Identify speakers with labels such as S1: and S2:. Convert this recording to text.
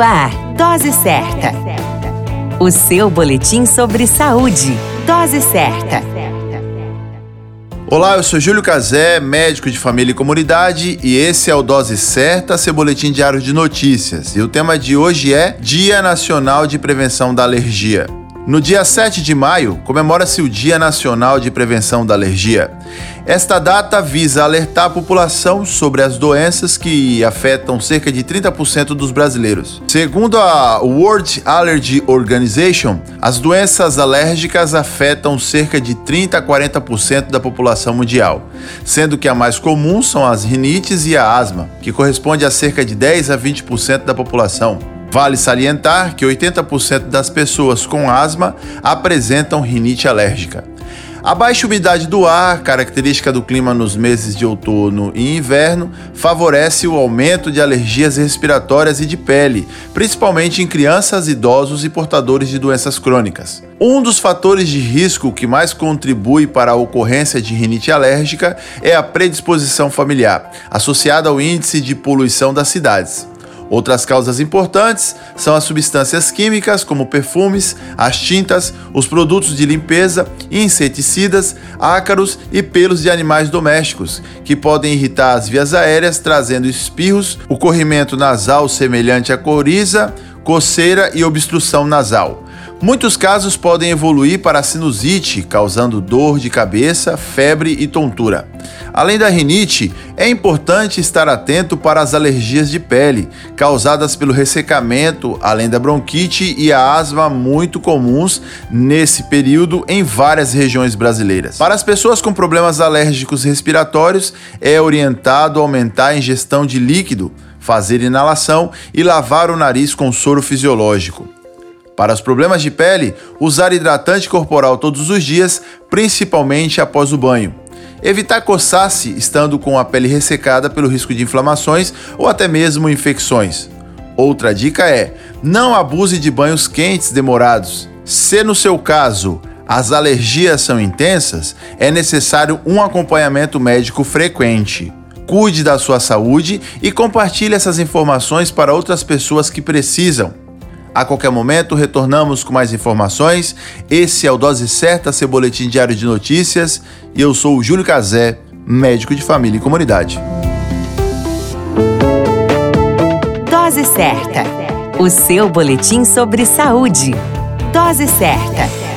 S1: Ar, Dose Certa. O seu boletim sobre saúde. Dose Certa.
S2: Olá, eu sou Júlio Cazé, médico de família e comunidade, e esse é o Dose Certa, seu boletim diário de notícias. E o tema de hoje é Dia Nacional de Prevenção da Alergia. No dia 7 de maio, comemora-se o Dia Nacional de Prevenção da Alergia. Esta data visa alertar a população sobre as doenças que afetam cerca de 30% dos brasileiros. Segundo a World Allergy Organization, as doenças alérgicas afetam cerca de 30 a 40% da população mundial, sendo que a mais comum são as rinites e a asma, que corresponde a cerca de 10 a 20% da população. Vale salientar que 80% das pessoas com asma apresentam rinite alérgica. A baixa umidade do ar, característica do clima nos meses de outono e inverno, favorece o aumento de alergias respiratórias e de pele, principalmente em crianças, idosos e portadores de doenças crônicas. Um dos fatores de risco que mais contribui para a ocorrência de rinite alérgica é a predisposição familiar, associada ao índice de poluição das cidades. Outras causas importantes são as substâncias químicas, como perfumes, as tintas, os produtos de limpeza, inseticidas, ácaros e pelos de animais domésticos, que podem irritar as vias aéreas, trazendo espirros, o corrimento nasal semelhante à coriza, coceira e obstrução nasal. Muitos casos podem evoluir para sinusite, causando dor de cabeça, febre e tontura. Além da rinite, é importante estar atento para as alergias de pele, causadas pelo ressecamento, além da bronquite e a asma muito comuns nesse período em várias regiões brasileiras. Para as pessoas com problemas alérgicos respiratórios, é orientado aumentar a ingestão de líquido, fazer inalação e lavar o nariz com soro fisiológico. Para os problemas de pele, usar hidratante corporal todos os dias, principalmente após o banho. Evitar coçar-se estando com a pele ressecada pelo risco de inflamações ou até mesmo infecções. Outra dica é: não abuse de banhos quentes demorados. Se no seu caso as alergias são intensas, é necessário um acompanhamento médico frequente. Cuide da sua saúde e compartilhe essas informações para outras pessoas que precisam. A qualquer momento retornamos com mais informações. Esse é o Dose Certa, seu boletim diário de notícias. E eu sou o Júlio Cazé, médico de família e comunidade.
S1: Dose Certa, o seu boletim sobre saúde. Dose Certa.